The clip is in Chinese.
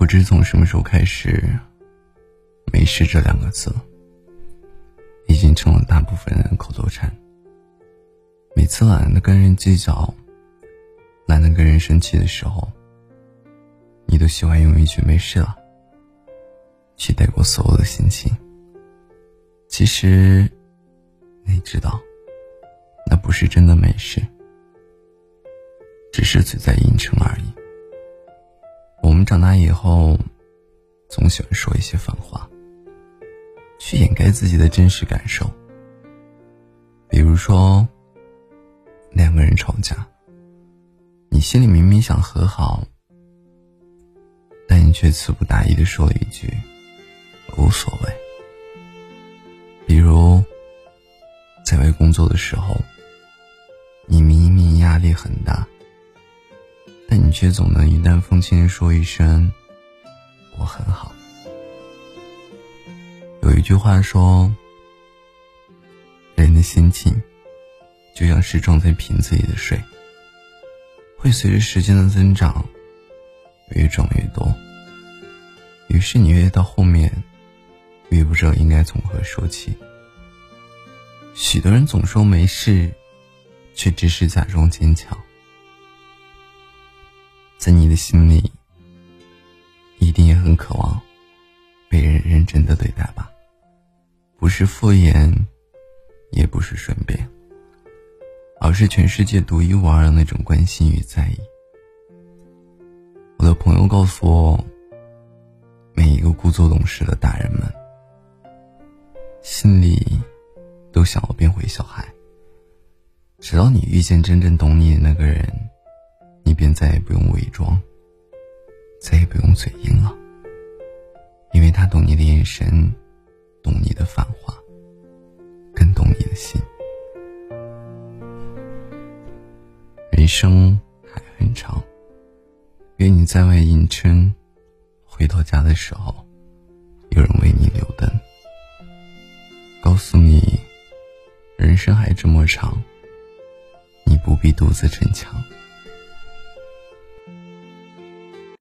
不知从什么时候开始，“没事”这两个字已经成了大部分人的口头禅。每次懒得跟人计较、懒得跟人生气的时候，你都喜欢用一句“没事了”去带过所有的心情。其实，你知道，那不是真的没事，只是嘴在硬撑而已。长大以后，总喜欢说一些反话，去掩盖自己的真实感受。比如说，两个人吵架，你心里明明想和好，但你却词不达意的说了一句“无所谓”。比如，在外工作的时候，你明明压力很大。却总能云淡风轻的说一声“我很好”。有一句话说：“人的心情就像是装在瓶子里的水，会随着时间的增长越装越多。于是你越到后面，越不知道应该从何说起。许多人总说没事，却只是假装坚强。”在你的心里，一定也很渴望被人认真的对待吧？不是敷衍，也不是顺便，而是全世界独一无二的那种关心与在意。我的朋友告诉我，每一个故作懂事的大人们，心里都想要变回小孩，直到你遇见真正懂你的那个人。便再也不用伪装，再也不用嘴硬了，因为他懂你的眼神，懂你的反话，更懂你的心。人生还很长，愿你在外应撑，回到家的时候，有人为你留灯，告诉你，人生还这么长，你不必独自逞强。